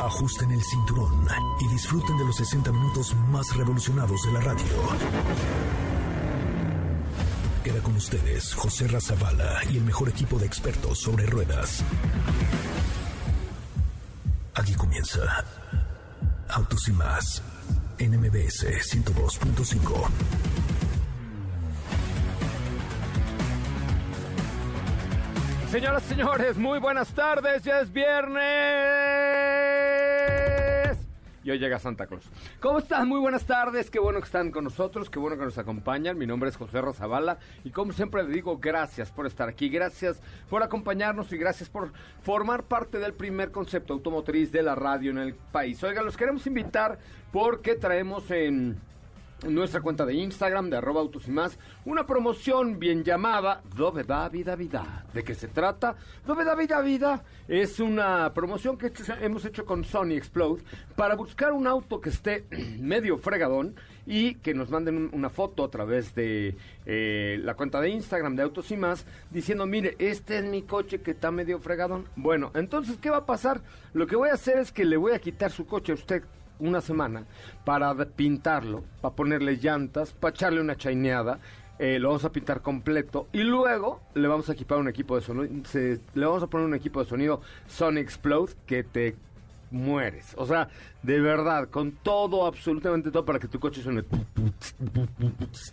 Ajusten el cinturón y disfruten de los 60 minutos más revolucionados de la radio. Queda con ustedes José Razabala y el mejor equipo de expertos sobre ruedas. Aquí comienza Autos y más en MBS 102.5. Señoras y señores, muy buenas tardes, ya es viernes. Y hoy llega Santa Cruz. ¿Cómo están? Muy buenas tardes, qué bueno que están con nosotros, qué bueno que nos acompañan. Mi nombre es José Rozabala y como siempre le digo, gracias por estar aquí, gracias por acompañarnos y gracias por formar parte del primer concepto automotriz de la radio en el país. Oigan, los queremos invitar porque traemos en en nuestra cuenta de Instagram de arroba autos y más una promoción bien llamada Doveda Vida Vida. ¿De qué se trata? Doveda Vida Vida es una promoción que hemos hecho con Sony Explode para buscar un auto que esté medio fregadón y que nos manden una foto a través de eh, la cuenta de Instagram de Autos y más diciendo, mire, este es mi coche que está medio fregadón. Bueno, entonces, ¿qué va a pasar? Lo que voy a hacer es que le voy a quitar su coche a usted una semana para pintarlo, para ponerle llantas, para echarle una chaineada. Eh, lo vamos a pintar completo y luego le vamos a equipar un equipo de sonido, le vamos a poner un equipo de sonido Sonic Explode que te mueres. O sea, de verdad, con todo, absolutamente todo para que tu coche suene.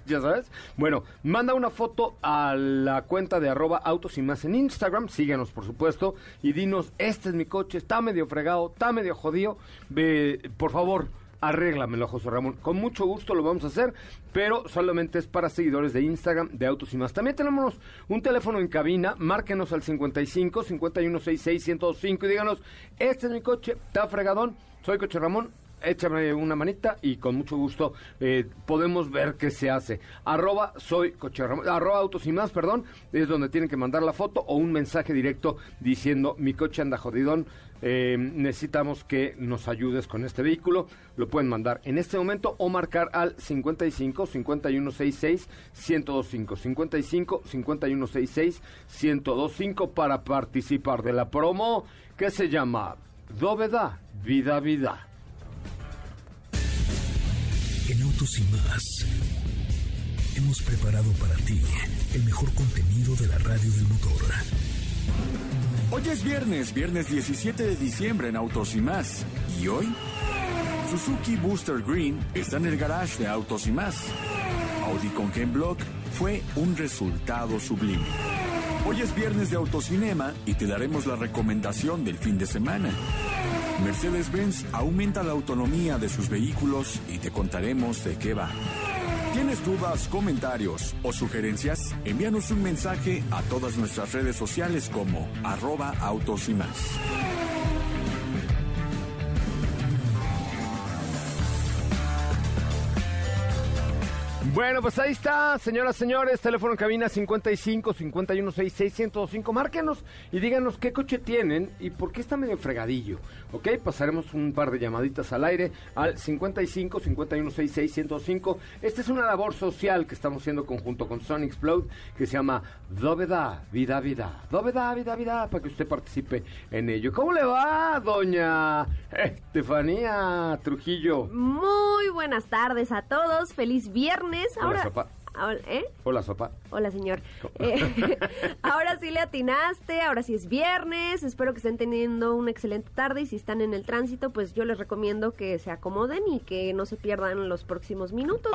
¿Ya sabes? Bueno, manda una foto a la cuenta de arroba autos y más en Instagram. Síguenos, por supuesto. Y dinos, este es mi coche, está medio fregado, está medio jodido. Ve, por favor arréglamelo, José Ramón. Con mucho gusto lo vamos a hacer, pero solamente es para seguidores de Instagram de Autos y más. También tenemos un teléfono en cabina, márquenos al 55 5166 1025 y díganos, este es mi coche, está fregadón, soy Coche Ramón, échame una manita y con mucho gusto eh, podemos ver qué se hace. Arroba soy coche arroba autos y más, perdón, es donde tienen que mandar la foto o un mensaje directo diciendo mi coche anda jodidón, eh, necesitamos que nos ayudes con este vehículo. Lo pueden mandar en este momento o marcar al 55 5166 1025 55 5166 1025 para participar de la promo que se llama Dóveda Vida Vida. En Autos y más hemos preparado para ti el mejor contenido de la radio del motor. Hoy es viernes, viernes 17 de diciembre en Autos y más. ¿Y hoy? Suzuki Booster Green está en el garage de Autos y más. Audi con Block fue un resultado sublime. Hoy es viernes de autocinema y te daremos la recomendación del fin de semana. Mercedes-Benz aumenta la autonomía de sus vehículos y te contaremos de qué va. ¿Tienes dudas, comentarios o sugerencias? Envíanos un mensaje a todas nuestras redes sociales como arroba autos y más. Bueno, pues ahí está, señoras, señores, teléfono en cabina 55 51 605. Márquenos y díganos qué coche tienen y por qué está medio fregadillo. Ok, pasaremos un par de llamaditas al aire al 55 51 605. Esta es una labor social que estamos haciendo conjunto con Sonic Explode que se llama Doveda, Vida, Vida. Doveda, Vida, Vida, para que usted participe en ello. ¿Cómo le va, doña Estefanía Trujillo? Muy buenas tardes a todos, feliz viernes Hola, sopa. ¿eh? Hola, sopa. Hola, señor. Eh, ahora sí le atinaste, ahora sí es viernes. Espero que estén teniendo una excelente tarde y si están en el tránsito, pues yo les recomiendo que se acomoden y que no se pierdan los próximos minutos.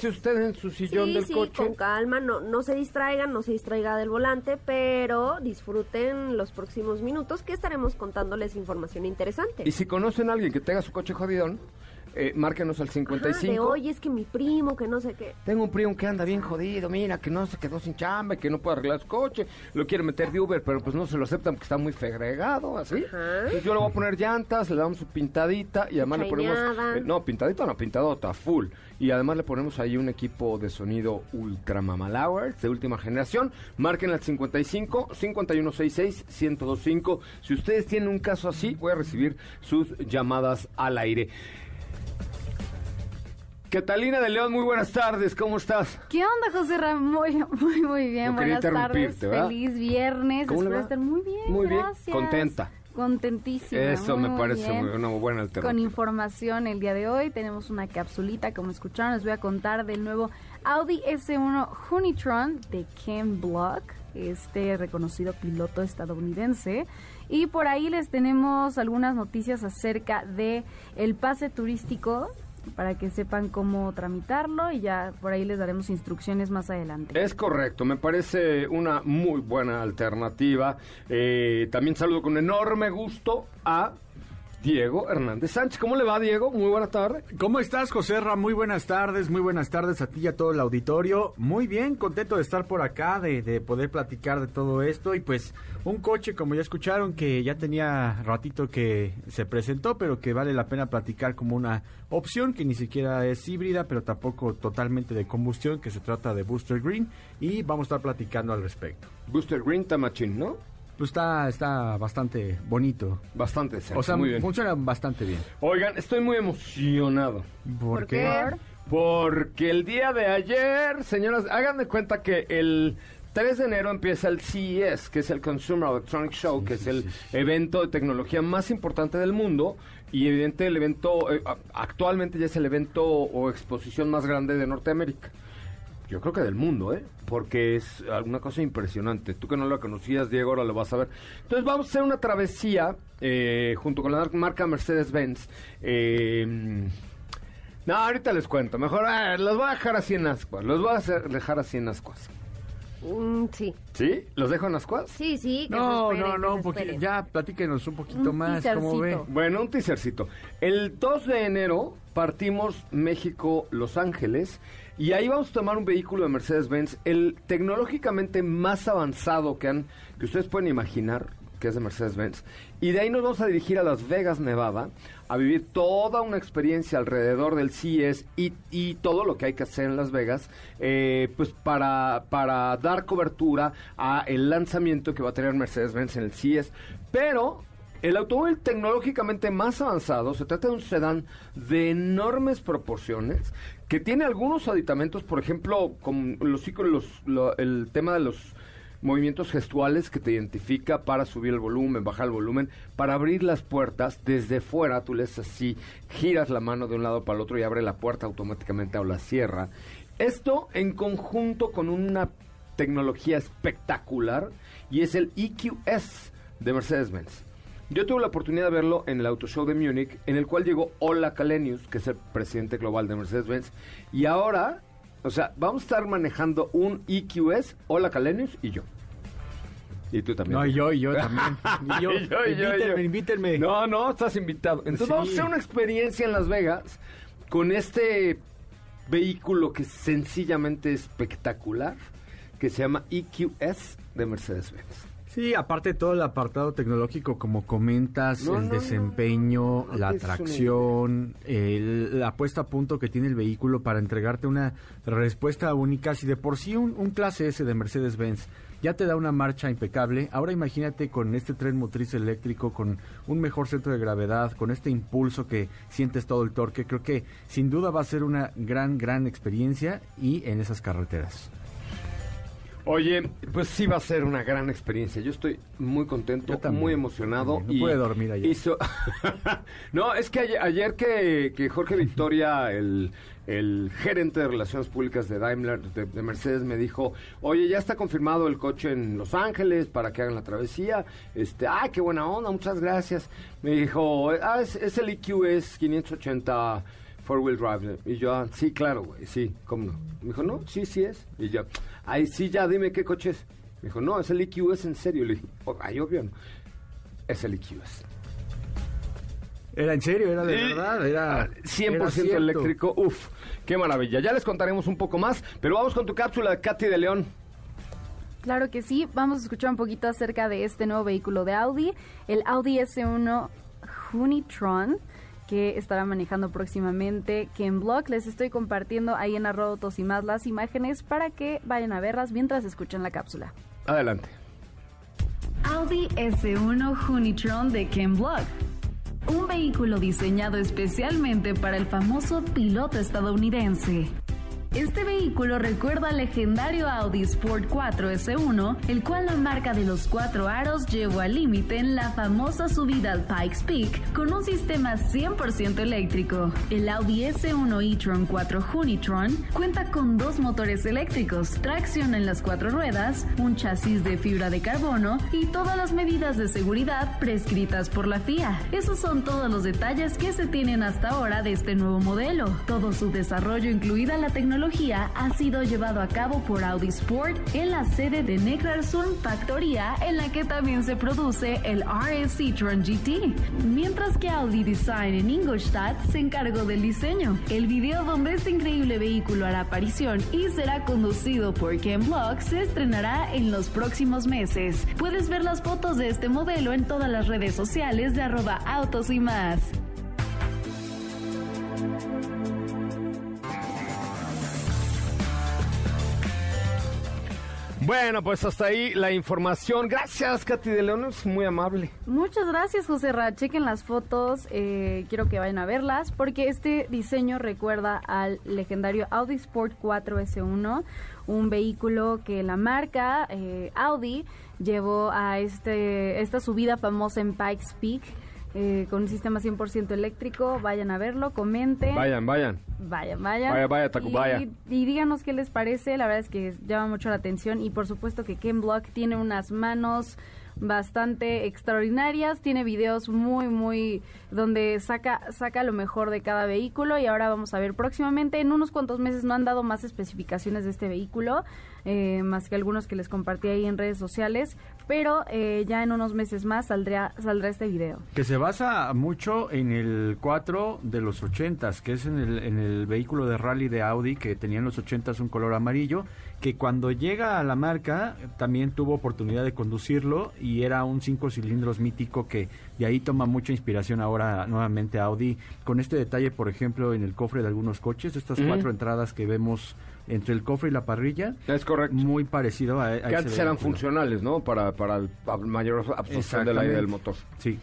si usted en su sillón del sí, coche. con calma, no, no se distraigan, no se distraiga del volante, pero disfruten los próximos minutos que estaremos contándoles información interesante. Y si conocen a alguien que tenga su coche jodidón, eh, márquenos al 55. Oye, es que mi primo, que no sé qué. Tengo un primo que anda bien jodido, mira, que no se quedó sin chamba, que no puede arreglar su coche, lo quiere meter de Uber, pero pues no se lo aceptan porque está muy fegregado, así. Entonces yo le voy a poner llantas, le damos su pintadita y además le ponemos... Eh, no, pintadita no, pintadota, full. Y además le ponemos ahí un equipo de sonido Ultra Mamalowers de última generación. Marquen al 55 5166 1025. Si ustedes tienen un caso así, voy a recibir sus llamadas al aire. Catalina de León, muy buenas tardes, ¿cómo estás? ¿Qué onda, José Ramón? Muy, muy, bien, buenas tardes. Feliz viernes, ¿Cómo espero estar muy bien, Muy gracias. bien, contenta. Contentísima. Eso me muy parece muy- una buena alternativa. Con información el día de hoy tenemos una capsulita, como escucharon, les voy a contar del nuevo Audi S1 Hunitron de Ken Block, este reconocido piloto estadounidense. Y por ahí les tenemos algunas noticias acerca de el pase turístico para que sepan cómo tramitarlo y ya por ahí les daremos instrucciones más adelante. Es correcto, me parece una muy buena alternativa. Eh, también saludo con enorme gusto a Diego Hernández Sánchez. ¿Cómo le va, Diego? Muy buena tarde. ¿Cómo estás, José Ra? Muy buenas tardes, muy buenas tardes a ti y a todo el auditorio. Muy bien, contento de estar por acá, de, de poder platicar de todo esto. Y pues un coche, como ya escucharon, que ya tenía ratito que se presentó, pero que vale la pena platicar como una opción que ni siquiera es híbrida, pero tampoco totalmente de combustión, que se trata de Booster Green. Y vamos a estar platicando al respecto. Booster Green Tamachín, ¿no? Pues está, está bastante bonito. Bastante sexy, O sea, muy bien. funciona bastante bien. Oigan, estoy muy emocionado. ¿Por, ¿Por qué? qué? Porque el día de ayer, señoras, hagan de cuenta que el 3 de enero empieza el CES, que es el Consumer Electronic Show, que es el evento de tecnología más importante del mundo. Y evidente el evento, eh, actualmente ya es el evento o exposición más grande de Norteamérica. Yo creo que del mundo, ¿eh? Porque es alguna cosa impresionante. Tú que no lo conocías, Diego, ahora lo vas a ver. Entonces vamos a hacer una travesía eh, junto con la marca Mercedes-Benz. Eh, no, ahorita les cuento. Mejor ah, los voy a dejar así en ascuas. Los voy a hacer- dejar así en ascuas. Mm, sí. ¿Sí? ¿Los dejo en ascuas? Sí, sí. que No, no, no, un poquito. Ya, platíquenos un poquito Un más. ¿Cómo ve? Bueno, un teasercito. El 2 de enero partimos México-Los Ángeles y ahí vamos a tomar un vehículo de Mercedes-Benz, el tecnológicamente más avanzado que, han, que ustedes pueden imaginar, que es de Mercedes-Benz. Y de ahí nos vamos a dirigir a Las Vegas, Nevada, a vivir toda una experiencia alrededor del CES y, y todo lo que hay que hacer en Las Vegas, eh, pues para, para dar cobertura a el lanzamiento que va a tener Mercedes-Benz en el CES. Pero el automóvil tecnológicamente más avanzado se trata de un sedán de enormes proporciones que tiene algunos aditamentos, por ejemplo, con los, los- lo- el tema de los movimientos gestuales que te identifica para subir el volumen, bajar el volumen, para abrir las puertas desde fuera, tú le haces así, giras la mano de un lado para el otro y abre la puerta automáticamente o la cierra. Esto en conjunto con una tecnología espectacular y es el EQS de Mercedes-Benz. Yo tuve la oportunidad de verlo en el Auto Show de Múnich, en el cual llegó Ola Kalenius, que es el presidente global de Mercedes-Benz, y ahora, o sea, vamos a estar manejando un EQS, Ola Kalenius y yo. Y tú también. No, y yo, y yo también. Y yo, Y yo, y yo, invítenme, invítenme. No, no, estás invitado. Entonces Sí. vamos a hacer una experiencia en Las Vegas con este vehículo que es sencillamente espectacular, que se llama EQS de Mercedes-Benz. Sí, aparte todo el apartado tecnológico, como comentas, No, el no, desempeño, no, la tracción, el- la puesta a punto que tiene el vehículo para entregarte una respuesta única. Si de por sí un, un clase S de Mercedes-Benz ya te da una marcha impecable, ahora imagínate con este tren motriz eléctrico, con un mejor centro de gravedad, con este impulso que sientes todo el torque, creo que sin duda va a ser una gran, gran experiencia y en esas carreteras. Oye, pues sí va a ser una gran experiencia. Yo estoy muy contento, muy emocionado. No pude dormir ayer. hizo- no, es que ayer, ayer que, que Jorge Victoria, el, el gerente de Relaciones Públicas de Daimler, de, de Mercedes, me dijo, oye, ya está confirmado el coche en Los Ángeles para que hagan la travesía. Este, ay, qué buena onda, muchas gracias. Me dijo, ah, es, es el EQS 580 Four Wheel Drive. Y yo, ah, sí, claro, güey, sí, ¿cómo no? Me dijo, no, sí, sí es. Y yo, ay, sí, ya, dime qué coche es. Me dijo, no, es el EQS en serio. Le dije, "Oh, ay, obvio no. Es el EQS. Era en serio, era de verdad, era ah, 100% era cierto. eléctrico. Uf, qué maravilla. Ya les contaremos un poco más, pero vamos con tu cápsula de Katy de León. Claro que sí, vamos a escuchar un poquito acerca de este nuevo vehículo de Audi, el Audi S1 Hunitron, que estará manejando próximamente Ken Block. Les estoy compartiendo ahí en arroba autos y más las imágenes para que vayan a verlas mientras escuchan la cápsula. Adelante. Audi S1 Hunitron de Ken Block. Un vehículo diseñado especialmente para el famoso piloto estadounidense. Este vehículo recuerda al legendario Audi Sport 4 S1, el cual la marca de los cuatro aros llevó al límite en la famosa subida al Pikes Peak con un sistema 100% eléctrico. El Audi S1 e-tron 4 Hunitron cuenta con dos motores eléctricos, tracción en las cuatro ruedas, un chasis de fibra de carbono y todas las medidas de seguridad prescritas por la FIA. Esos son todos los detalles que se tienen hasta ahora de este nuevo modelo. Todo su desarrollo, incluida la tecnología, ha sido llevado a cabo por Audi Sport en la sede de Neckarsulm Factoría, en la que también se produce el RS e-tron GT, mientras que Audi Design en Ingolstadt se encargó del diseño. El video donde este increíble vehículo hará aparición y será conducido por Ken Block se estrenará en los próximos meses. Puedes ver las fotos de este modelo en todas las redes sociales de arroba autos y más. Bueno, pues hasta ahí la información. Gracias, Katy de León, es muy amable. Muchas gracias, José Ra. Chequen las fotos, eh, quiero que vayan a verlas, porque este diseño recuerda al legendario Audi Sport 4 S1, un vehículo que la marca eh, Audi llevó a este esta subida famosa en Pikes Peak. Eh, con un sistema 100% eléctrico, vayan a verlo, comenten. Vayan, vayan. Vayan, vayan. Vaya, vaya, Tacubaya. Y, y díganos qué les parece. La verdad es que llama mucho la atención. Y por supuesto que Ken Block tiene unas manos bastante extraordinarias. Tiene videos muy, muy. donde saca, saca lo mejor de cada vehículo. Y ahora vamos a ver próximamente. En unos cuantos meses no han dado más especificaciones de este vehículo. Eh, más que algunos que les compartí ahí en redes sociales. Pero eh, ya en unos meses más saldrá, saldrá este video. Que se basa mucho en el 4 de los 80s, que es en el, en el vehículo de rally de Audi que tenía en los 80s un color amarillo, que cuando llega a la marca también tuvo oportunidad de conducirlo y era un 5 cilindros mítico que de ahí toma mucha inspiración ahora nuevamente Audi, con este detalle, por ejemplo, en el cofre de algunos coches, estas Ujú. cuatro entradas que vemos entre el cofre y la parrilla, Es correcto. muy parecido a, a Que antes eran funcionales, ¿no? Para, para el, mayor absorción del aire del motor. Sí.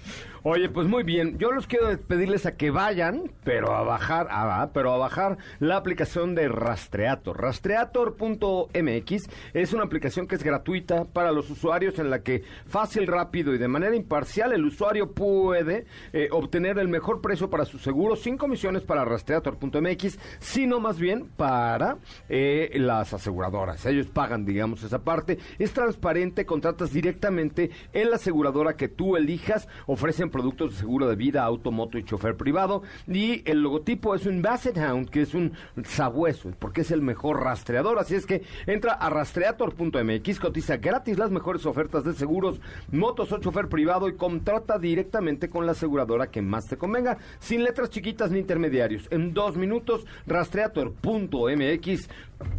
Oye, pues muy bien. Yo los quiero pedirles a que vayan, pero a bajar, ah, pero a bajar la aplicación de Rastreator. Rastreator.mx es una aplicación que es gratuita para los usuarios en la que fácil, rápido y de manera imparcial el usuario puede eh, obtener el mejor precio para su seguro sin comisiones para Rastreator.mx, sino más bien para eh, las aseguradoras. Ellos pagan, digamos, esa parte. Es transparente, contratas directamente en la aseguradora que tú elijas. Ofrecen productos de seguro de vida, auto, moto y chofer privado. Y el logotipo es un Basset Hound, que es un sabueso, porque es el mejor rastreador. Así es que entra a rastreator.mx, cotiza gratis las mejores ofertas de seguros, motos o chofer privado y contrata directamente con la aseguradora que más te convenga, sin letras chiquitas ni intermediarios. En dos minutos, rastreator.mx,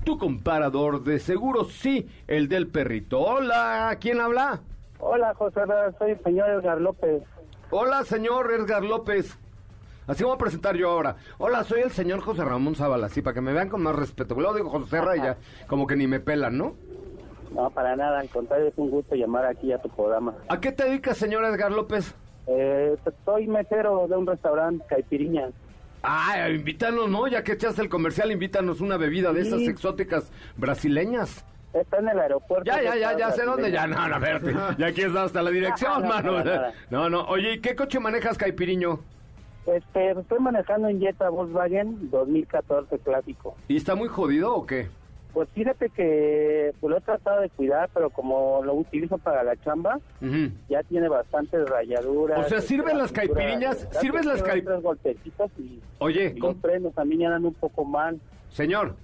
tu comparador de seguros, sí, el del perrito. Hola, ¿quién habla? Hola, José, soy el señor Edgar López. Hola, señor Edgar López. Así voy a presentar yo ahora. Hola, soy el señor José Ramón Zavala, sí, para que me vean con más respeto. Luego digo José Serra y ya, como que ni me pelan, ¿no? No, para nada, al contrario, es un gusto llamar aquí a tu programa. ¿A qué te dedicas, señor Edgar López? Eh, soy mesero de un restaurante, Caipiriña. Ah, invítanos, ¿no? Ya que echaste el comercial, invítanos una bebida de esas exóticas brasileñas. Está en el aeropuerto. Ya, ya, ya, ya sé dónde. Ya, no, no, espérate. Ya aquí está hasta la dirección, No, mano. No, no. Oye, ¿y qué coche manejas, Caipiriño? Este, estoy manejando un Jetta Volkswagen 2014 clásico. ¿Y está muy jodido o qué? Pues fíjate que pues, lo he tratado de cuidar, pero como lo utilizo para la chamba, ya tiene bastantes rayaduras. O sea, este, ¿sirven la las caipiriñas? ¿Sirven las Tres caip- tres golpecitos y, Oye, y con- los frenos también ya dan un poco mal. señor.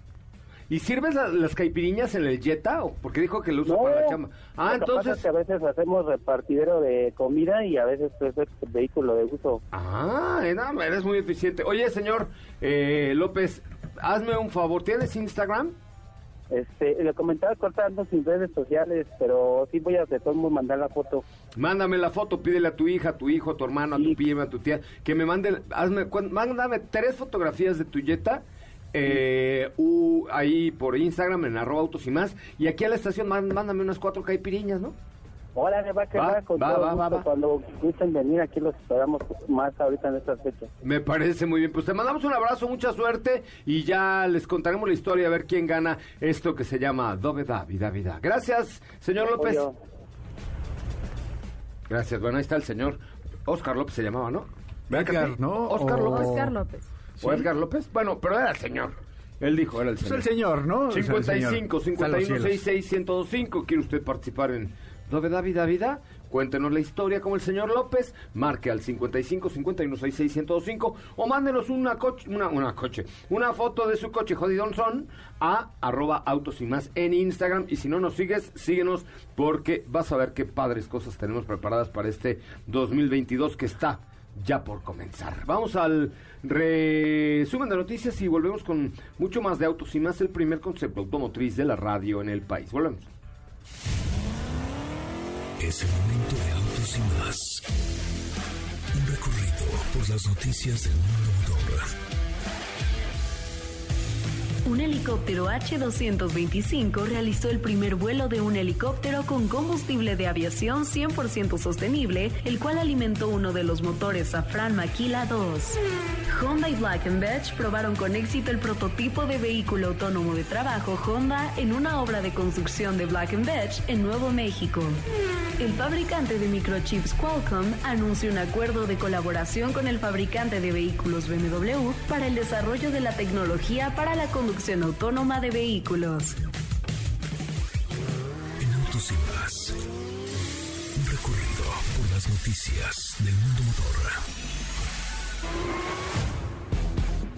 ¿Y sirves la- las caipiriñas en el Jetta? ¿O porque dijo que lo usa No, para la chamba? Ah, lo que pasa es entonces... que a veces hacemos repartidero de comida y a veces es vehículo de uso. Ah, eh, no, eres muy eficiente. Oye, señor eh, López, hazme un favor. ¿Tienes Instagram? Este, le comentaba cortando sin redes sociales, pero sí voy a de todos modos mandar la foto. Mándame la foto, pídele a tu hija, a tu hijo, a tu hermano, a tu Sí. prima, a tu tía, que me manden, hazme, cuan- mándame tres fotografías de tu Jetta, eh, u- ahí por Instagram, en arroba autos y más, y aquí a la estación, mándame unas cuatro caipiriñas, ¿no? Órale, va que Va, va, con va, todo va, va, gusto. va. Cuando gusten venir, aquí los esperamos más ahorita en estas fechas. Me parece muy bien. Pues te mandamos un abrazo, mucha suerte y ya les contaremos la historia a ver quién gana esto que se llama Doveda Vida Vida. Gracias, señor López. Gracias. Bueno, ahí está el señor Oscar López se llamaba, ¿no? Edgar, ¿no? Oscar López. Oscar López. ¿O Edgar López? Bueno, pero era el señor. Él dijo, era el Es señor. el señor, ¿no? Es el señor. 55 Está en 51 los cielos. 66 1025 ¿Quiere usted participar en Novedad Vida Vida? Cuéntenos la historia como el señor López. Marque al 55 51 66 1025 o mándenos una coche, una, una coche, una foto de su coche jodidón son a arroba autos y más en Instagram. Y si no nos sigues, síguenos porque vas a ver qué padres cosas tenemos preparadas para este 2022 que está ya por comenzar. Vamos al resumen de noticias y volvemos con mucho más de autos y más el primer concepto automotriz de la radio en el país. Volvemos. Es el momento de autos y más. Un recorrido por las noticias del mundo Un helicóptero H-225 realizó el primer vuelo de un helicóptero con combustible de aviación 100% sostenible, el cual alimentó uno de los motores Safran Maquila 2. Honda y Black Veatch probaron con éxito el prototipo de vehículo autónomo de trabajo Honda en una obra de construcción de Black Veatch en Nuevo México. El fabricante de microchips Qualcomm anunció un acuerdo de colaboración con el fabricante de vehículos BMW para el desarrollo de la tecnología para la conducción autónoma de vehículos. En autos. Un recorrido por las noticias del mundo motor.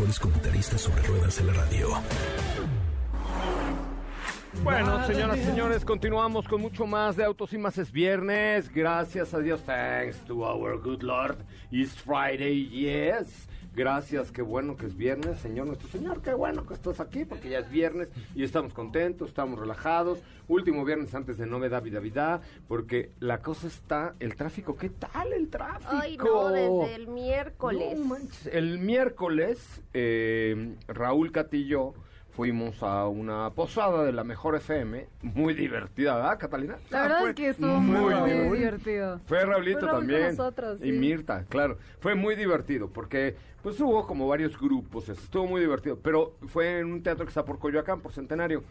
Mejores comentaristas sobre ruedas de la radio. Bueno, señoras y señores, continuamos con mucho más de Autos y Más. Es viernes. Gracias a Dios. Thanks to our good Lord. It's Friday, yes. Gracias, qué bueno que es viernes, Señor nuestro Señor, qué bueno que estás aquí porque ya es viernes y estamos contentos, estamos relajados. Último viernes antes de Novedad Vida Vida, porque la cosa está, el tráfico, ¿qué tal el tráfico? Ay, no, desde el miércoles. No manches. El miércoles, eh, Raúl Catillo fuimos a una posada de la mejor FM, muy divertida, ¿verdad, Catalina? La verdad es que estuvo muy, muy divertido. Fue Raulito Fue también. nosotros, Y. Mirta, claro. Fue muy divertido porque pues hubo como varios grupos, estuvo muy divertido, pero fue en un teatro que está por Coyoacán, por Centenario,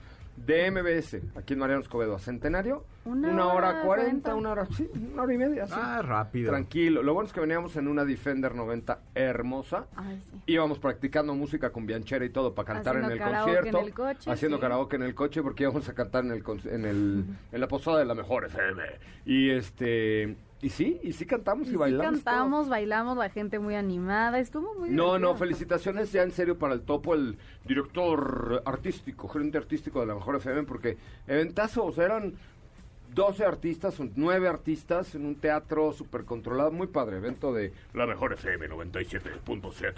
de MBS, aquí en Mariano Escobedo, a Centenario, Una una, hora cuarenta, una hora, sí, una hora y media, sí. Ah, rápido. Tranquilo. Lo bueno es que veníamos en una Defender 90 hermosa. Ay, sí. Íbamos practicando música con Bianchera y todo para cantar en el concierto. en el coche, haciendo sí. karaoke en el coche porque íbamos a cantar en el, en el en la posada de la mejor FM. Y este y sí, y sí cantamos y, Y sí bailamos. todo. cantamos, bailamos, la gente muy animada, estuvo muy No, divertido. no, felicitaciones ya en serio para el topo, el director artístico, gerente artístico de la Mejor FM, porque eventazo, o sea, eran 12 artistas, son 9 artistas en un teatro súper controlado, muy padre, evento de la Mejor FM 97.7,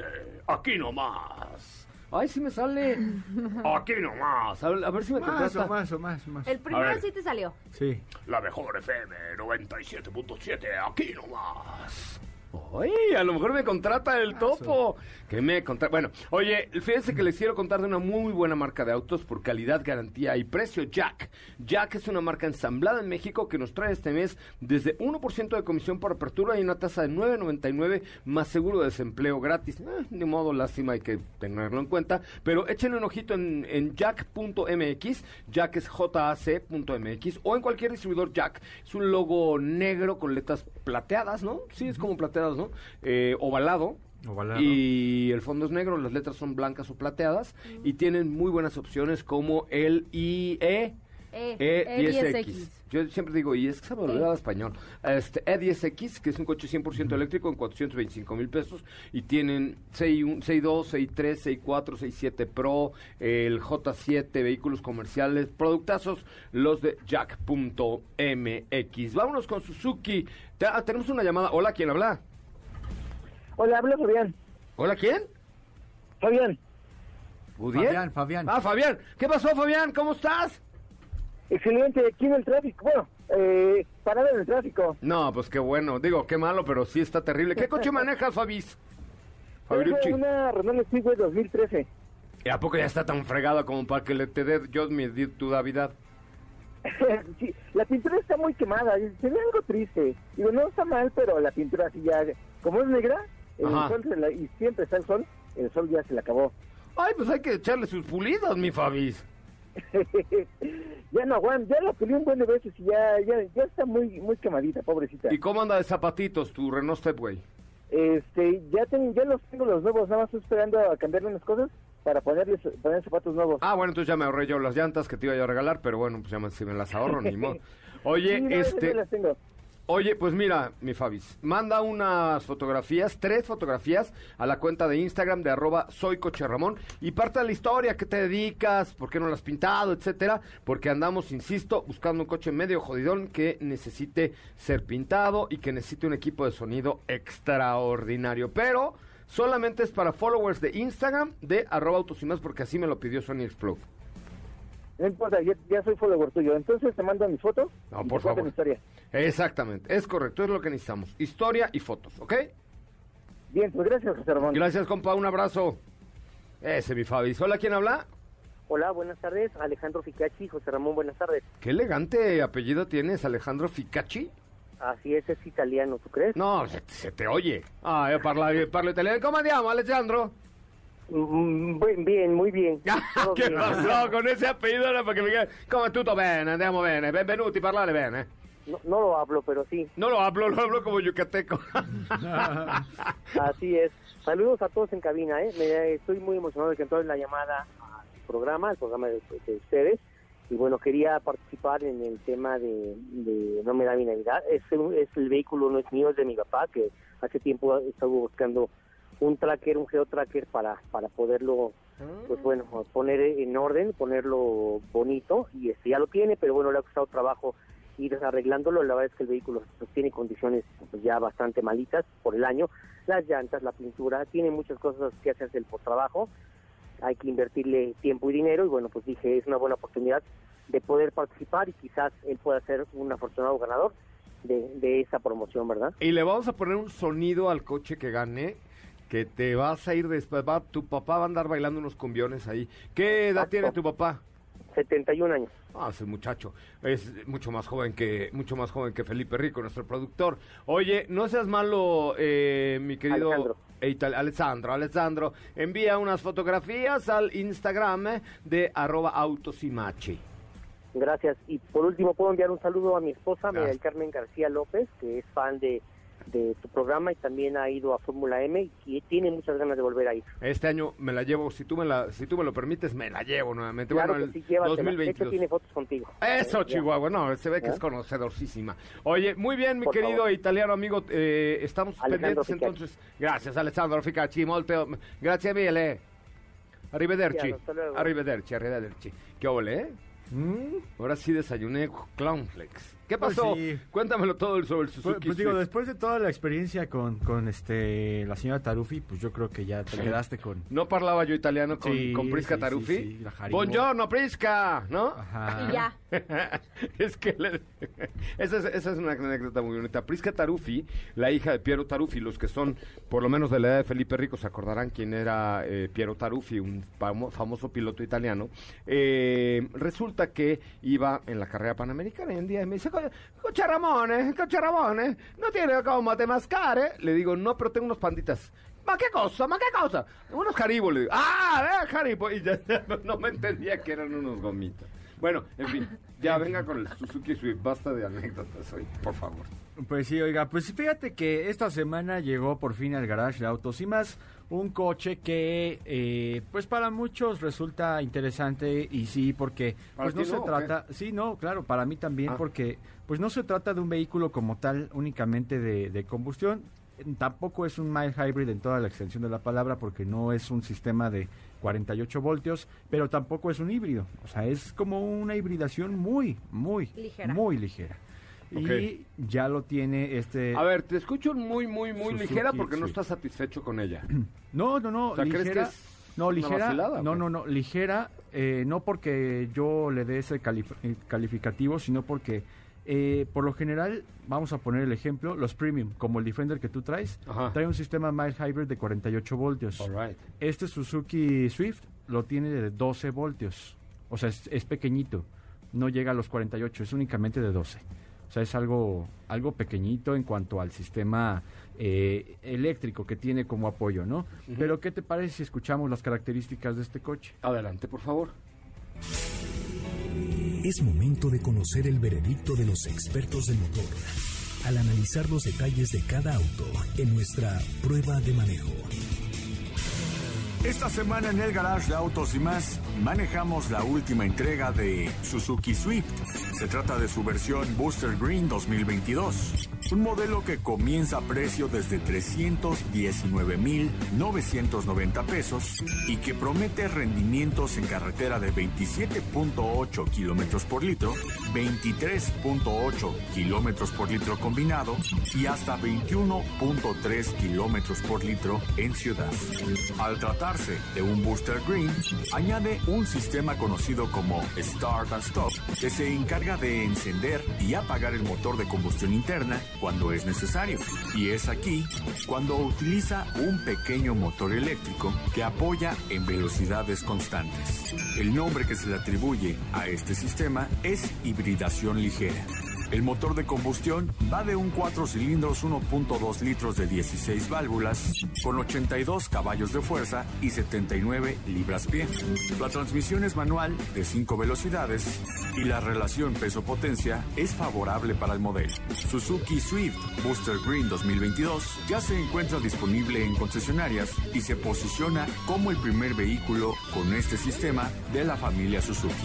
aquí nomás. Ay, sí me sale, aquí nomás, a ver, a ver si me Más contrata. o más o más o más. El primero sí te salió. Sí. La Mejor FM 97.7, aquí nomás. Oye, a lo mejor me contrata el topo. Que me contrata. Bueno, oye, fíjense que les quiero contar de una muy buena marca de autos por calidad, garantía y precio. Jack. Jack es una marca ensamblada en México que nos trae este mes desde 1% de comisión por apertura y una tasa de 9.99 más seguro de desempleo gratis. Eh, de modo, lástima, hay que tenerlo en cuenta. Pero échenle un ojito en, en jack.mx. Jack es jac.mx o en cualquier distribuidor Jack. Es un logo negro con letras plateadas, ¿no? Sí, es como plateadas, ¿no? Eh, ovalado. Ovalado. Y el fondo es negro, las letras son blancas o plateadas y tienen muy buenas opciones como el IE, E, E10X. E10X. Yo siempre digo, y es que se me olvidaba español. Este, E10X, que es un coche 100% eléctrico en 425 mil pesos. Y tienen 6.1, 6.2, 6.3, 6.4, 6.7 Pro, el J7, vehículos comerciales, productazos, los de Jack.mx. Vámonos con Suzuki. Te- ah, tenemos una llamada. Hola, ¿quién habla? Hola, habla Fabián. Hola, ¿quién? Fabián. Fabián, Fabián. Ah, Fabián. ¿Qué pasó, Fabián? ¿Cómo estás? excelente, aquí en el tráfico. Bueno, eh, parada en el tráfico. No, pues qué bueno. Digo, qué malo, pero sí está terrible. ¿Qué coche manejas, Fabis? Tengo Fabriucci. una Renault Speedway 2013. ¿Y a poco ya está tan fregada como para que le te dé yo mi tu Navidad? sí, la pintura está muy quemada, y se ve algo triste. Digo, no está mal, pero la pintura así ya, como es negra, el Ajá. sol se la- y siempre está el sol, el sol ya se le acabó. Ay, pues hay que echarle sus pulidas, mi Fabis. ya no aguanta, ya la peleé un buen de veces y ya, ya, ya está muy, muy quemadita, pobrecita. ¿Y cómo anda de zapatitos tu Renault Stepway? Este, ya, ten- ya los tengo los nuevos, nada más estoy esperando a cambiarle unas cosas para ponerles poner zapatos nuevos. Ah, bueno, entonces ya me ahorré yo las llantas que te iba yo a regalar, pero bueno, pues ya me, si me las ahorro, ni modo. Oye, Sí, no, esas este... las tengo. Oye, pues mira, mi Fabis, manda unas fotografías, tres fotografías a la cuenta de Instagram de arroba soy Coche Ramón y parte de la historia, qué te dedicas, por qué no lo has pintado, etcétera, porque andamos, insisto, buscando un coche medio jodidón que necesite ser pintado y que necesite un equipo de sonido extraordinario, pero solamente es para followers de Instagram de arroba autos y más porque así me lo pidió Sony Explode. No importa, ya, ya soy follower tuyo. Entonces te mando mis fotos. No, y por te favor. mi historia. Exactamente, es correcto, es lo que necesitamos, historia y fotos, ¿ok? Bien, pues gracias, José Ramón. Gracias, compa. Un abrazo. Ese, mi Fabi. Hola, ¿quién habla? Hola, buenas tardes. Alejandro Ficachi, José Ramón, buenas tardes. Qué elegante apellido tienes, Alejandro Ficacci. Así es, es italiano, ¿tú crees? No, se, se te oye. Ah, io parlo, parlo italiano. ¿Cómo andiamo, Alejandro? Mm, bien, muy bien. Todo ¿Qué bien. pasó con ese apellido? Perché mi... Come tutto bene, andiamo bene. Benvenuti, parlare bene. No, no lo hablo, pero sí. No lo hablo, lo hablo como yucateco. Así es. Saludos a todos en cabina, ¿eh? Me- estoy muy emocionado de que entró la llamada al programa, al programa de, de ustedes. Y bueno, quería participar en el tema de, de No me da mi Navidad. Es, es el vehículo, no es mío, es de mi papá, que hace tiempo estuvo buscando un tracker, un geotracker para, para poderlo, pues bueno, poner en orden, ponerlo bonito. Y este ya lo tiene, pero bueno, le ha costado trabajo ir arreglándolo. La verdad es que el vehículo pues, tiene condiciones pues, ya bastante malitas por el año. Las llantas, la pintura, tiene muchas cosas que hacerse por trabajo. Hay que invertirle tiempo y dinero y bueno, pues dije, es una buena oportunidad de poder participar y quizás él pueda ser un afortunado ganador de, de esa promoción, ¿verdad? y le vamos a poner un sonido al coche que gane. Que te vas a ir después. Va, tu papá va a andar bailando unos cumbiones ahí. ¿Qué edad Exacto. tiene tu papá? 71 años. Ah, ese muchacho es mucho más joven que mucho más joven que Felipe Rico, nuestro productor. Oye, no seas malo, eh, mi querido Alejandro. eh, Ital- Alessandro. Alessandro, envía unas fotografías al Instagram eh, de arroba autos y machi. Gracias. Y por último, puedo enviar un saludo a mi esposa, María. Carmen García López, que es fan de, de tu programa y también ha ido a Fórmula M y tiene muchas ganas de volver a ir. Este año me la llevo, si tú me la, si tú me lo permites, me la llevo nuevamente. Claro bueno, que el sí, llévatela. De hecho, 2022. tiene fotos contigo. Eso, Eh, ya. Chihuahua, no, se ve que ¿Eh? es conocedorcísima. Oye, muy bien, mi Por querido favor. italiano amigo, eh, estamos Alejandro pendientes Ficacci. entonces. Gracias, Alessandro Ficacci, molto, grazie mille. Arrivederci, arrivederci, arrivederci. ¿Qué ole, eh? Ahora sí desayuné Clownflex. ¿Qué Pues pasó? sí. Cuéntamelo todo sobre el Pues, Suzuki pues digo, después de toda la experiencia con, con este la señora Tarufi, pues yo creo que ya te quedaste con... No parlaba yo italiano con, Sí, con Prisca Taruffi. sí, la Haribo. Buongiorno, Prisca, ¿no? Ajá. Y ya. es que le- esa, es, esa es una anécdota muy bonita. Prisca Taruffi, la hija de Piero Taruffi, los que son por lo menos de la edad de Felipe Rico se acordarán quién era eh, Piero Taruffi, un famo- famoso piloto italiano. Eh, resulta que iba en la carrera panamericana y un día me dice, "Co- Coche Ramone, Coche ¿no tiene cómo te mascare? Le digo, no, pero tengo unos panditas. ¿Ma qué cosa? ¿Ma qué cosa? Unos Haribo, le digo. ¡Ah, eh, Haribo! Y ya, ya no, no me entendía que eran unos gomitas. Bueno, en fin, ya venga con el Suzuki Swift. Basta de anécdotas hoy, por favor. Pues sí, oiga, pues fíjate que esta semana llegó por fin al garage de Autos y más un coche que eh, pues para muchos resulta interesante y sí porque ¿Para pues no se trata sí no claro para mí también Ah. porque pues no se trata de un vehículo como tal únicamente de, de combustión tampoco es un mild hybrid en toda la extensión de la palabra porque no es un sistema de 48 voltios pero tampoco es un híbrido o sea es como una hibridación muy muy Ligera. muy ligera Y ya lo tiene este A ver, te escucho muy, muy, muy Suzuki, ligera porque no estás satisfecho con ella. No, no, no, O sea, ¿crees ligera. que es no, ligera. vacilada, no, no, no, ligera, eh, no porque yo le dé ese calif- eh, calificativo, sino porque eh, por lo general, vamos a poner el ejemplo, los premium, como el Defender que tú traes, Ajá. trae un sistema mild hybrid de 48 voltios. Right. Este Suzuki Swift lo tiene de 12 voltios. O sea, es, es pequeñito. No llega a los 48, es únicamente de 12. O sea, es algo, algo pequeñito en cuanto al sistema eh, eléctrico que tiene como apoyo, ¿no? Pero, ¿qué te parece si escuchamos las características de este coche? Adelante, por favor. Es momento de conocer el veredicto de los expertos del motor al analizar los detalles de cada auto en nuestra prueba de manejo. Esta semana en el garage de autos y más manejamos la última entrega de Suzuki Swift. Se trata de su versión Booster Green 2022. Un modelo que comienza a precio desde 319.990 pesos y que promete rendimientos en carretera de 27.8 kilómetros por litro, 23.8 kilómetros por litro combinado y hasta 21.3 kilómetros por litro en ciudad. Al tratarse de un Booster Green, añade un sistema conocido como Start and Stop, que se encarga de encender y apagar el motor de combustión interna cuando es necesario. Y es aquí cuando utiliza un pequeño motor eléctrico que apoya en velocidades constantes. El nombre que se le atribuye a este sistema es hibridación ligera. El motor de combustión va de un 4 cilindros 1.2 litros de 16 válvulas con 82 caballos de fuerza y 79 libras-pie. La transmisión es manual de 5 velocidades y la relación peso-potencia es favorable para el modelo. Suzuki Swift Booster Green 2022 ya se encuentra disponible en concesionarias y se posiciona como el primer vehículo con este sistema de la familia Suzuki.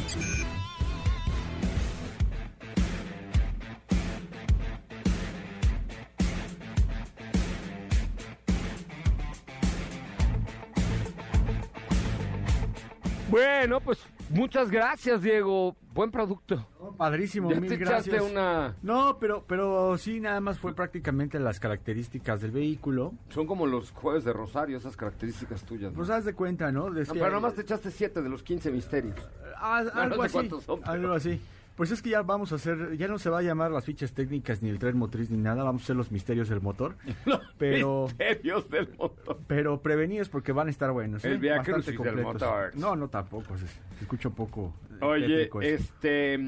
Bueno, pues muchas gracias, Diego. Buen producto. padrísimo, Ya mil te gracias. echaste una... No, pero, pero sí, nada más fue prácticamente las características del vehículo. Son como los jueves de Rosario, esas características tuyas. ¿no? Pues haz de cuenta, ¿no? No, Decía- pero nomás te echaste siete de los 15 misterios. Ah, No, algo no sé así. cuántos son, pero- Algo así. Pues es que ya vamos a hacer, ya no se va a llamar las fichas técnicas ni el tren motriz ni nada, vamos a hacer los misterios del motor. Pero, Misterios del motor. pero prevenidos porque van a estar buenos. El ¿eh? Via Bastante Crucis del motor. No, no tampoco, se, se escucha un poco. Oye, este...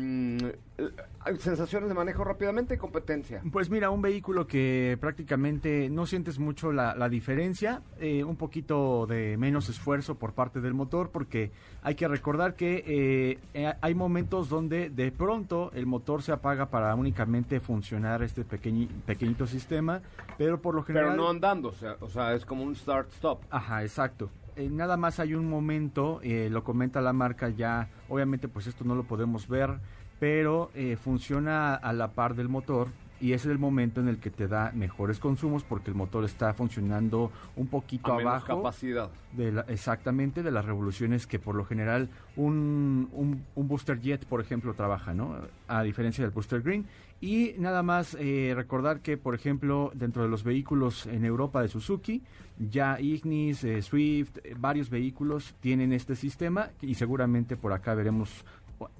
mm, ¿hay ¿Sensaciones de manejo rápidamente y competencia? Pues mira, un vehículo que prácticamente no sientes mucho la, la diferencia, eh, un poquito de menos esfuerzo por parte del motor, porque hay que recordar que eh, eh, hay momentos donde de pronto el motor se apaga para únicamente funcionar este pequeñi- pequeñito sistema, pero por lo general... Pero no andando, o sea, o sea, es como un start-stop. Ajá, exacto. Eh, nada más hay un momento, eh, lo comenta la marca ya, obviamente pues esto no lo podemos ver, pero eh, funciona a la par del motor y ese es el momento en el que te da mejores consumos porque el motor está funcionando un poquito A menos abajo capacidad. de la- exactamente de las revoluciones que por lo general un, un, un booster jet por ejemplo trabaja no a diferencia del booster green y nada más eh, recordar que por ejemplo dentro de los vehículos en Europa de Suzuki ya Ignis eh, Swift eh, varios vehículos tienen este sistema y seguramente por acá veremos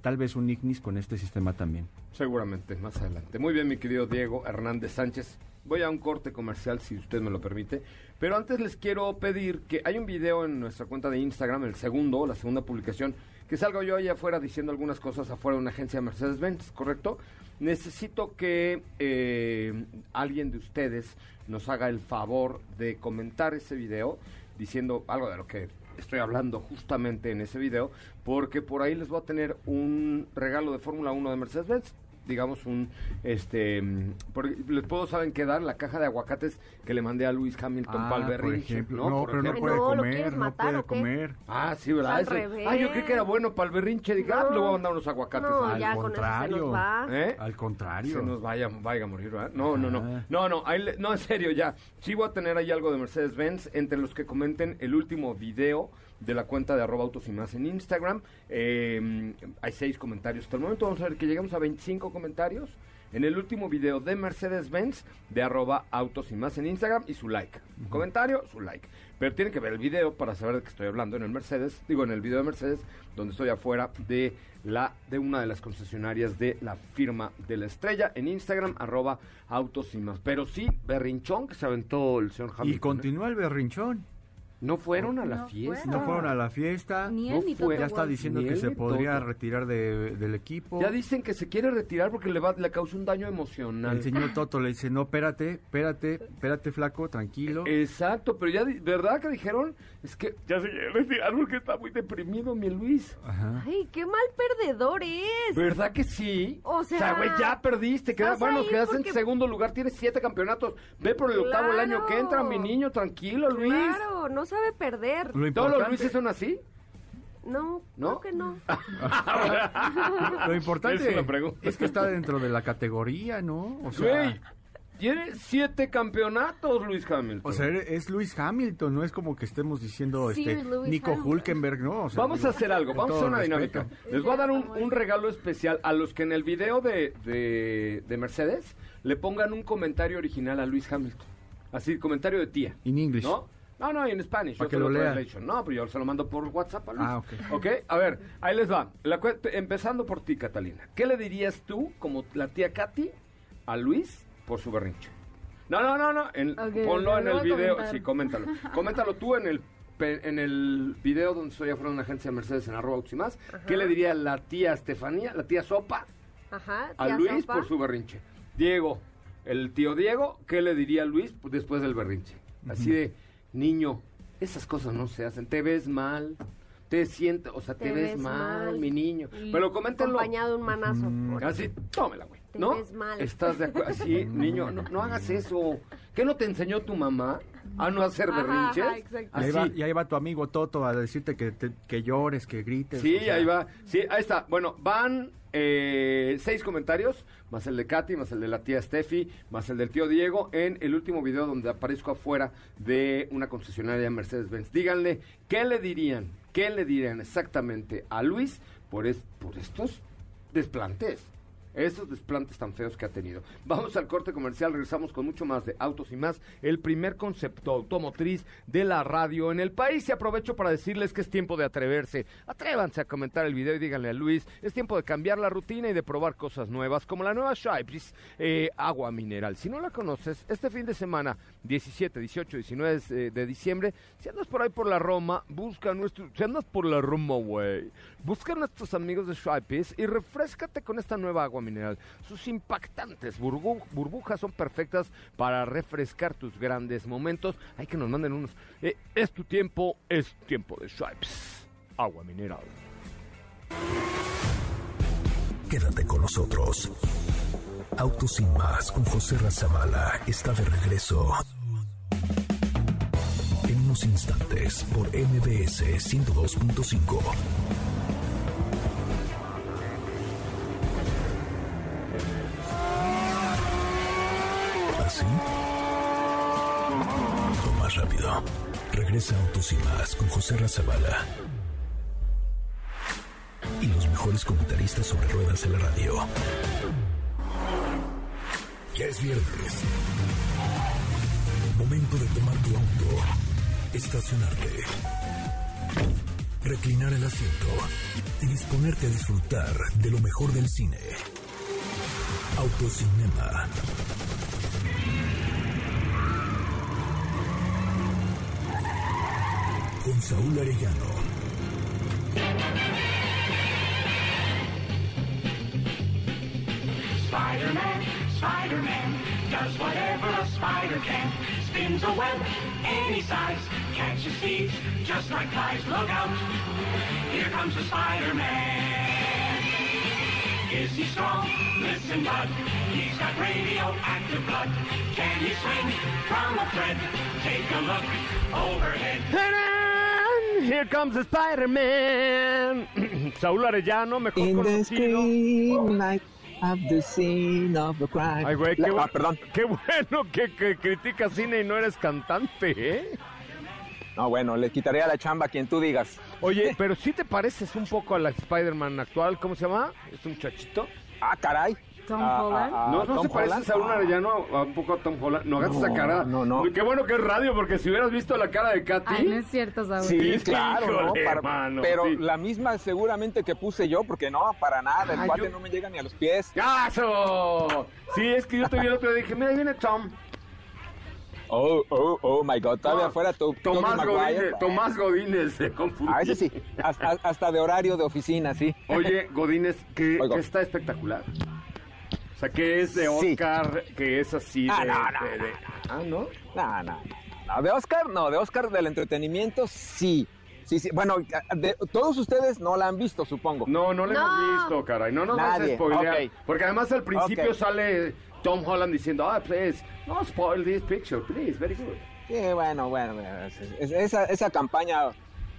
tal vez un Ignis con este sistema también Seguramente, más adelante. Muy bien, mi querido Diego Hernández Sánchez. Voy a un corte comercial, si usted me lo permite. Pero antes les quiero pedir que hay un video en nuestra cuenta de Instagram, el segundo, la segunda publicación, que salgo yo allá afuera diciendo algunas cosas afuera de una agencia Mercedes-Benz, ¿correcto? Necesito que eh, alguien de ustedes nos haga el favor de comentar ese video diciendo algo de lo que estoy hablando justamente en ese video, porque por ahí les voy a tener un regalo de Fórmula 1 de Mercedes-Benz. Digamos, un, este, mm, porque les puedo, ¿saben qué dar? La caja de aguacates que le mandé a Luis Hamilton Ah, para el por berrinche, ejemplo. ¿no? No, Por pero no puede no, ¿lo comer, quieres no matar puede comer. Ah, sí, ¿verdad? Al Ese- revés. Ah, yo creí que era bueno para el berrinche. Dije, ah, No. le voy a mandar unos aguacates. No, al ya con eso se contrario. nos va. ¿Eh? Al contrario. Se nos vaya, vaya a morir, ¿verdad? No, no, no. Ajá. No, no, ahí le- no, en serio, ya. Sí voy a tener ahí algo de Mercedes-Benz entre los que comenten el último video de la cuenta de arroba autos y más en Instagram. Eh, hay seis comentarios hasta el momento. Vamos a ver que lleguemos a 25 comentarios en el último video de Mercedes-Benz de arroba autos y más en Instagram y su like. Comentario, su like. Pero tienen que ver el video para saber de qué estoy hablando en el Mercedes, digo en el video de Mercedes, donde estoy afuera de la de una de las concesionarias de la firma de la estrella en Instagram, arroba autos y más. Pero sí, berrinchón que se aventó el señor Hamilton. Y continúa el berrinchón. No fueron a la No fiesta. No fueron a la fiesta. Ni No él ni fue. Toto Ya está diciendo Ni que se podría Toto. retirar de- del equipo. Ya dicen que se quiere retirar porque le va le causó un daño emocional. El señor Toto le dice, no, espérate, espérate, espérate, flaco, tranquilo. Exacto, pero ya, ¿verdad que dijeron? Es que ya se quiere retirar porque está muy deprimido, mi Luis. Ajá. Ay, qué mal perdedor es. ¿Verdad que sí? O sea, güey, ya perdiste. Queda, bueno, quedas en segundo lugar, tienes siete campeonatos. Ve por el octavo el año que entra, mi niño, tranquilo, Luis. Claro, no sabe perder. Lo ¿Todos los Luises son así? No, ¿No? creo que no. lo importante Es una pregunta. es que está dentro de la categoría, ¿no? O sea, Güey, tiene siete campeonatos, Luis Hamilton. o sea, es Luis Hamilton, no es como que estemos diciendo Sí, este Lewis Nico Hamilton. Hulkenberg, ¿no? O sea, Vamos a hacer algo, con vamos a todo hacer una respeto. dinámica. Les voy a dar un, un regalo especial a los que en el video de, de, de Mercedes le pongan un comentario original a Luis Hamilton. Así, comentario de tía. In English. ¿No? No, no, en Spanish. Pa' yo que lo lea. No, pero yo se lo mando por WhatsApp a Luis. Ah, ok. ok. A ver, ahí les va. La empezando por ti, Catalina. ¿Qué le dirías tú, como la tía Katy, a Luis por su berrinche? No, no, no, no. en- ponlo lo en el video. comentar. Sí, coméntalo. Coméntalo tú en el en el video donde estoy afuera de una agencia de Mercedes en arroba y más. ¿Qué le diría la tía Estefanía, la tía Sopa, Ajá. a Luis Sopa. por su berrinche? Diego, el tío Diego, ¿qué le diría a Luis después del berrinche? Así de, niño, esas cosas no se hacen. Te ves mal, te sientes, o sea, te, ves, mal, mi niño. Y Pero coméntenlo. Acompañado de un manazo. Mm, Así, tómela, güey. Te ¿No? ves mal. Estás de acuerdo. Así, niño, no, no hagas eso. ¿Qué no te enseñó tu mamá a no hacer Ajá, berrinches? ajá. Y ahí, Así. va, y ahí va tu amigo Toto a decirte que, te- que llores, que grites. Sí, o sea, ahí va. Sí, ahí está. Bueno, van eh, seis comentarios, más el de Katy, más el de la tía Steffi, más el del tío Diego, en el último video donde aparezco afuera de una concesionaria Mercedes-Benz. Díganle, ¿qué le dirían? ¿Qué le dirían exactamente a Luis por, es- por estos desplantes? Esos desplantes tan feos que ha tenido. Vamos al corte comercial, regresamos con mucho más de Autos y más, el primer concepto automotriz de la radio en el país. Y aprovecho para decirles que es tiempo de atreverse. Atrévanse a comentar el video y díganle a Luis, es tiempo de cambiar la rutina y de probar cosas nuevas, como la nueva Shipes eh, agua mineral. Si no la conoces, este fin de semana, 17, 18, 19 de, diciembre, si andas por ahí por la Roma, busca nuestro, si andas por la Roma, güey, busca a nuestros amigos de Shipes y refrescate con esta nueva agua mineral. Sus impactantes burbu- burbujas son perfectas para refrescar tus grandes momentos. Hay que nos manden unos. Eh, es tu tiempo, es tiempo de Shipes. Agua mineral. Quédate con nosotros. Autos sin más con José Razabala está de regreso. En unos instantes por MBS 102.5. ¿Así? O más rápido. Regresa Autos y más con José Razabala y los mejores comentaristas sobre ruedas en la radio. Ya es viernes. Momento de tomar tu auto, estacionarte, reclinar el asiento y disponerte a disfrutar de lo mejor del cine. Autocinema. Con Saúl Arellano. Spider-Man, Spider-Man, does whatever a spider can. Spins a web any size, catches thieves just like flies. Look out, here comes the Spider-Man. Is he strong? Listen, bud. He's got radioactive blood. Can he swing from a thread? Take a look overhead. Here comes Spider-Man. Saúl Arellano, mejor In the conocido. of the scene of the crime. Ay, güey, qué, La- ah, perdón. qué bueno que, que criticas cine y no eres cantante, ¿eh? No, bueno, le quitaría la chamba a quien tú digas. Oye, pero sí te pareces un poco a la Spider-Man actual, ¿cómo se llama? ¿Es un muchachito? Ah, caray. Tom Ah, Holland. ah, ah, no, no Tom se parece a Holland. Saúl Arellano a un poco a Tom Holland. No hagas esa cara. no, no. Qué bueno que es radio, porque si hubieras visto la cara de Katy. Ay, no es cierto, Saúl. Sí, Sí, claro, ¿no? híjole, Para- mano, pero sí. la misma seguramente que puse yo, porque no, para nada, el Ay, cuate yo- no me llega ni a los pies. ¡Caso! Sí, es que yo te vi el otro día y dije, mira, ahí viene Tom. Oh, oh, oh my God, todavía No, fuera tu Tomás. Godínez, Tomás Godínez se confundió. Ah, ese sí, hasta, hasta de horario de oficina, sí. Oye, Godínez, que, que está espectacular. O sea, que es de Sí. Oscar, que es así de... Ah, no, no, de- de- Ah, ¿no? No, no, no, de Oscar, no, de Oscar del entretenimiento, sí. Sí, sí, bueno, de- todos ustedes no la han visto, supongo. No, no lo No. hemos visto, caray. No nos vas a Nadie, spoilear. ok. Porque además al principio Ok. sale Tom Holland diciendo, ah, please, no spoil this picture, please, very good. Sí, bueno, bueno, bueno, es- es- esa, esa campaña,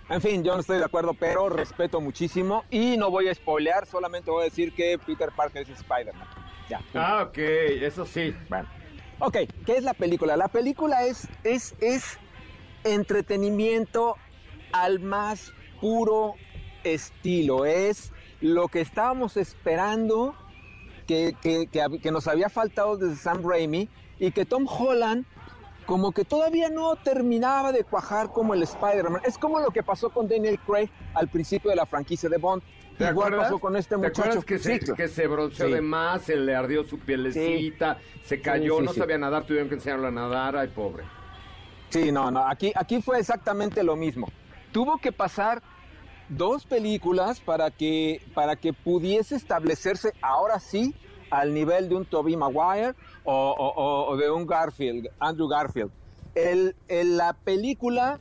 en fin, yo no estoy de acuerdo, pero respeto muchísimo y no voy a spoilear, solamente voy a decir que Peter Parker es Spider-Man. Ya. Ah, ok, eso sí. Bueno. Ok, ¿qué es la película? La película es, es, es entretenimiento al más puro estilo. Es lo que estábamos esperando que, que- que nos había faltado desde Sam Raimi y que Tom Holland como que todavía no terminaba de cuajar como el Spider-Man. Es como lo que pasó con Daniel Craig al principio de la franquicia de Bond. ¿Te Igual acuerdas? pasó con este ¿Te muchacho. acuerdas que se, Sí, claro. que se bronceó Sí. de más, se le ardió su pielecita, se cayó, no sabía nadar, tuvieron que enseñarlo a nadar, ay, pobre. Sí, no, no, aquí, aquí fue exactamente lo mismo. Tuvo que pasar dos películas para que, para que pudiese establecerse ahora sí al nivel de un Tobey Maguire o, o- o- de un Garfield, Andrew Garfield. El, la película,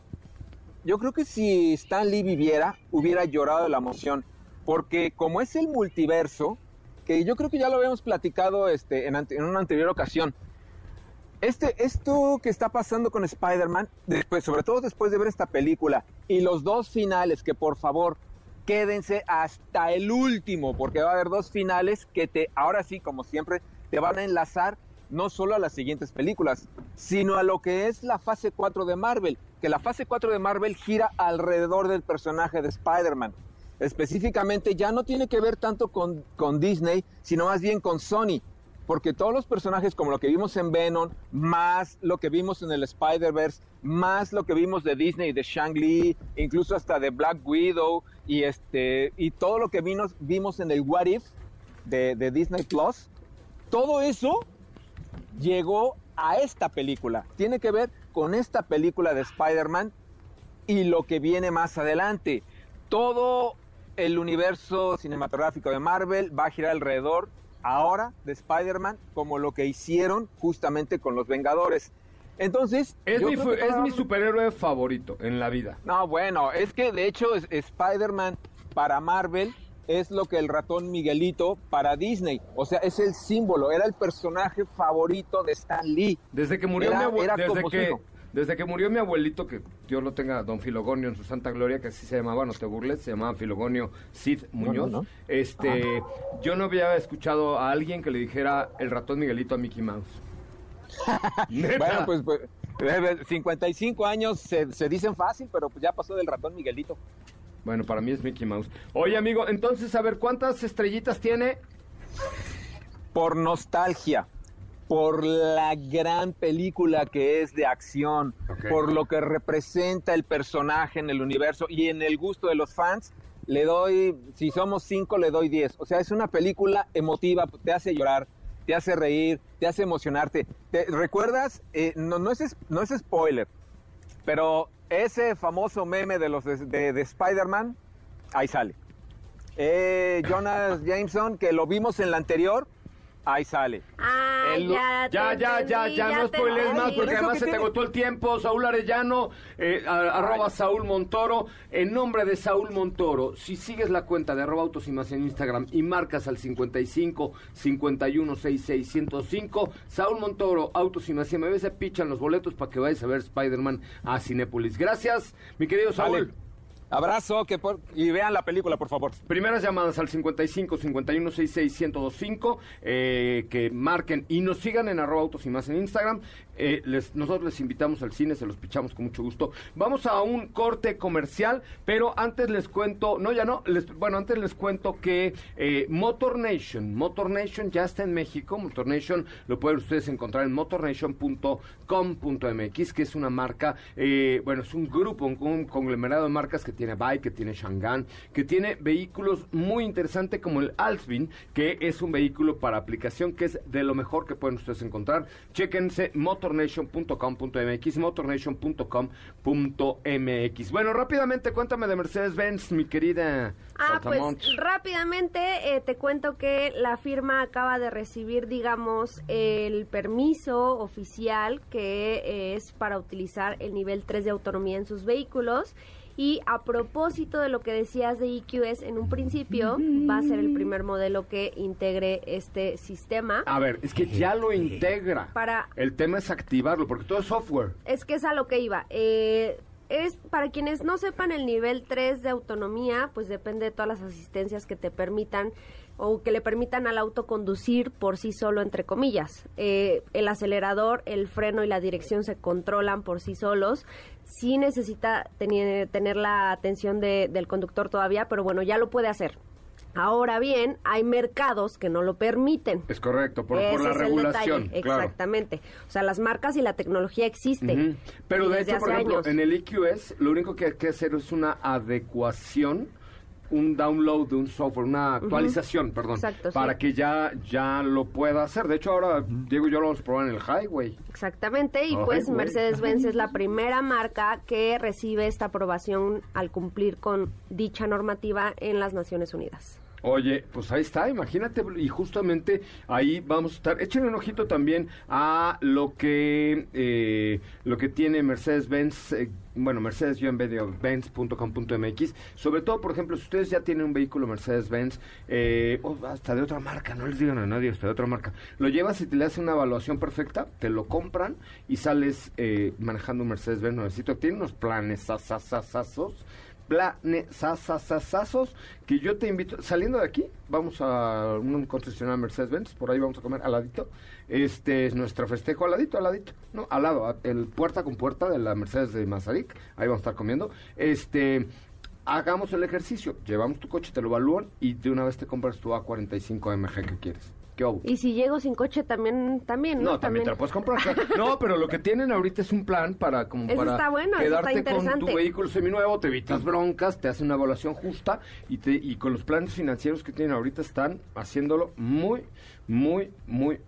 yo creo que si Stan Lee viviera, hubiera llorado de la emoción, porque como es el multiverso, que yo creo que ya lo habíamos platicado este, en, en una anterior ocasión, este, esto que está pasando con Spider-Man, sobre todo después de ver esta película y los dos finales, que por favor quédense hasta el último, porque va a haber dos finales que te, ahora sí, como siempre, te van a enlazar no solo a las siguientes películas, sino a lo que es la fase 4 de Marvel, que la fase 4 de Marvel gira alrededor del personaje de Spider-Man. Específicamente ya no tiene que ver tanto con, con Disney, sino más bien con Sony porque todos los personajes como lo que vimos en Venom, más lo que vimos en el Spider-Verse, más lo que vimos de Disney, de Shang-Li, incluso hasta de Black Widow y este y todo lo que vimos, vimos en el What If de, de Disney Plus, todo eso llegó a esta película. Tiene que ver con esta película de Spider-Man y lo que viene más adelante. Todo el universo cinematográfico de Marvel va a girar alrededor ahora de Spider-Man como lo que hicieron justamente con los Vengadores. Entonces, Es, mi, que es superhéroe favorito en la vida. No, bueno, es que de hecho es- Spider-Man para Marvel es lo que el ratón Miguelito para Disney. O sea, es el símbolo, era el personaje favorito de Stan Lee. Desde que murió Era- mi desde que. Desde que murió mi abuelito, que Dios lo tenga, don Filogonio en su santa gloria, que así se llamaba, no te burles, se llamaba Filogonio Cid Muñoz. no. Este, yo no había escuchado a alguien que le dijera el ratón Miguelito a Mickey Mouse. Bueno, pues, pues, eh, 55 años se, se dicen fácil, pero pues ya pasó del ratón Miguelito. Bueno, para mí es Mickey Mouse. Oye, amigo, entonces, a ver, ¿cuántas estrellitas tiene? Por nostalgia, por la gran película que es de acción, por lo que representa el personaje en el universo y en el gusto de los fans, le doy, si somos cinco, le doy 10. O sea, es una película emotiva, te hace llorar, te hace reír, te hace emocionarte. ¿Te recuerdas? Eh, no, no, es, no es spoiler, pero ese famoso meme de los de, de- de Spider-Man, ahí sale. Eh, Jonas Jameson, que lo vimos en la anterior, ahí sale. Ah, El- ya, Ya, ya, ya, ya, no te spoilees más porque además se te agotó el tiempo. Saúl Arellano, eh, a- arroba Saúl Montoro. En nombre de Saúl Montoro, si sigues la cuenta de arroba autos y más en Instagram y marcas al 55 51 66 105, Saúl Montoro, autos y más, y me se pichan los boletos para que vayas a ver Spider-Man a Cinépolis. Gracias, mi querido Saúl. Abrazo que por- y vean la película, por favor. Primeras llamadas al 55 51 66 1025 eh, que marquen y nos sigan en arroba autos y más en Instagram. Eh, nosotros les invitamos al cine, se los pichamos con mucho gusto. Vamos a un corte comercial, pero antes les cuento, no ya no, bueno, antes les cuento que eh, Motor Nation, Motor Nation ya está en México, Motor Nation lo pueden ustedes encontrar en motornation.com.mx, que es una marca, eh, bueno, es un grupo, un, conglomerado de marcas que tiene Bike, que tiene Shangan, que tiene vehículos muy interesantes como el Alsvin, que es un vehículo para aplicación que es de lo mejor que pueden ustedes encontrar. Chéquense motornation.com.mx, motornation.com.mx. Bueno, rápidamente cuéntame de Mercedes-Benz, mi querida Ah, pues rápidamente eh, te cuento que la firma acaba de recibir, digamos, el permiso oficial que es para utilizar el nivel 3 de autonomía en sus vehículos. Y a propósito de lo que decías de EQS en un principio, va a ser el primer modelo que integre este sistema. A ver, es que ya lo integra. Para El tema es activarlo, porque todo es software. Es que es a lo que iba. Eh, es para quienes no sepan el nivel 3 de autonomía, pues depende de todas las asistencias que te permitan o que le permitan al auto conducir por sí solo, entre comillas. Eh, el acelerador, el freno y la dirección se controlan por sí solos. Sí necesita tener, tener la atención de- del conductor todavía, pero bueno, ya lo puede hacer. Ahora bien, hay mercados que no lo permiten. Es correcto, por, la regulación. detalle, claro. Exactamente. O sea, las marcas y la tecnología existen. Pero de hecho, por ejemplo, años. en el EQS, lo único que hay que hacer es una adecuación, un download de un software, una actualización, perdón, Exacto, sí. para que ya, ya lo pueda hacer. De hecho, ahora Diego y yo lo vamos a probar en el Highway. Exactamente, y pues. Mercedes-Benz es la primera marca que recibe esta aprobación al cumplir con dicha normativa en las Naciones Unidas. Oye, pues ahí está, imagínate, y justamente ahí vamos a estar. Échenle un ojito también a lo que eh, lo que tiene Mercedes-Benz, eh, bueno, mercedes-benz.com.mx. Sobre todo, por ejemplo, si ustedes ya tienen un vehículo Mercedes-Benz, eh, hasta de otra marca, no les digan a nadie, hasta de otra marca, lo llevas y te le hacen una evaluación perfecta, te lo compran y sales eh, manejando un Mercedes-Benz nuevecito. Tiene unos planes asasasazos planesasasazos que yo te invito, saliendo de aquí, vamos a un concesionario Mercedes-Benz, por ahí vamos a comer al ladito, este es nuestro festejo al ladito, al ladito, ¿no? Al lado, el puerta con puerta de la Mercedes de Mazarik, ahí vamos a estar comiendo, este... Hagamos el ejercicio, llevamos tu coche, te lo evalúan y de una vez te compras tu A45 MG que quieres. Y si llego sin coche también, también, ¿no? No, también te lo puedes comprar. No, pero lo que tienen ahorita es un plan para como Eso para está bueno, eso está quedarte con tu vehículo seminuevo, te evitas broncas, te hacen una evaluación justa y te y con los planes financieros que tienen ahorita están haciéndolo muy muy muy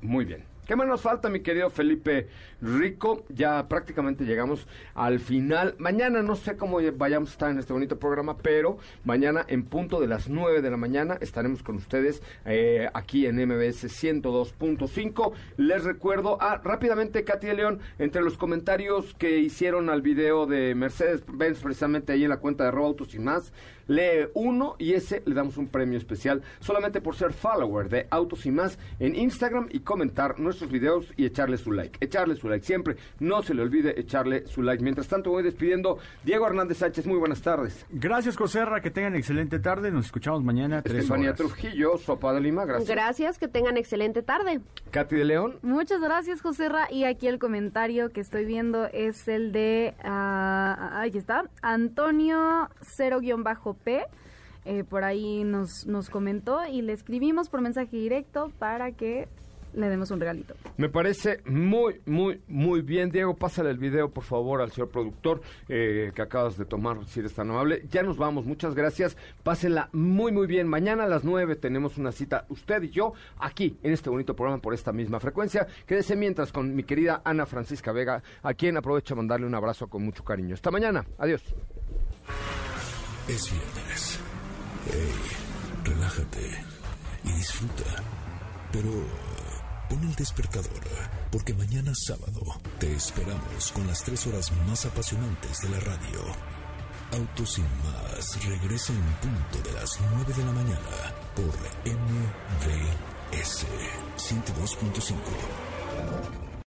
muy bien. ¿Qué más nos falta, mi querido Felipe Rico? Ya prácticamente llegamos al final. Mañana no sé cómo vayamos a estar en este bonito programa, pero mañana en punto de las 9 de la mañana estaremos con ustedes eh, aquí en MBS 102.5. Les recuerdo, ah, rápidamente, Katy de León, entre los comentarios que hicieron al video de Mercedes-Benz, precisamente ahí en la cuenta de Arroba Autos y más, lee uno y ese le damos un premio especial solamente por ser follower de Autos y más en Instagram y comentar nuestros videos y echarle su like. Echarle su like siempre. No se le olvide echarle su like. Mientras tanto, voy despidiendo. Diego Hernández Sánchez, muy buenas tardes. Gracias, Joserra, que tengan excelente tarde. Nos escuchamos mañana. Tres Estefanía horas. Trujillo, Sopa de Lima, gracias. Gracias, que tengan excelente tarde. Katy de León. Muchas gracias, José Ra. Y aquí el comentario que estoy viendo es el de. ahí está. Antonio 0-P. Eh, por ahí nos, nos comentó y le escribimos por mensaje directo para que le demos un regalito. Me parece muy, muy, muy bien. Diego, pásale el video, por favor, al señor productor eh, que acabas de tomar, si eres tan amable. Ya nos vamos, muchas gracias. Pásenla muy, muy bien. Mañana a las 9 tenemos una cita, usted y yo, aquí, en este bonito programa, por esta misma frecuencia. Quédese mientras con mi querida Ana Francisca Vega, a quien aprovecho a mandarle un abrazo con mucho cariño. Hasta mañana. Adiós. Es viernes. Hey, relájate y disfruta. Pero pon el despertador, porque mañana sábado te esperamos con las tres horas más apasionantes de la radio. Autos sin más regresa en punto de las 9 de la mañana por MBS 102.5.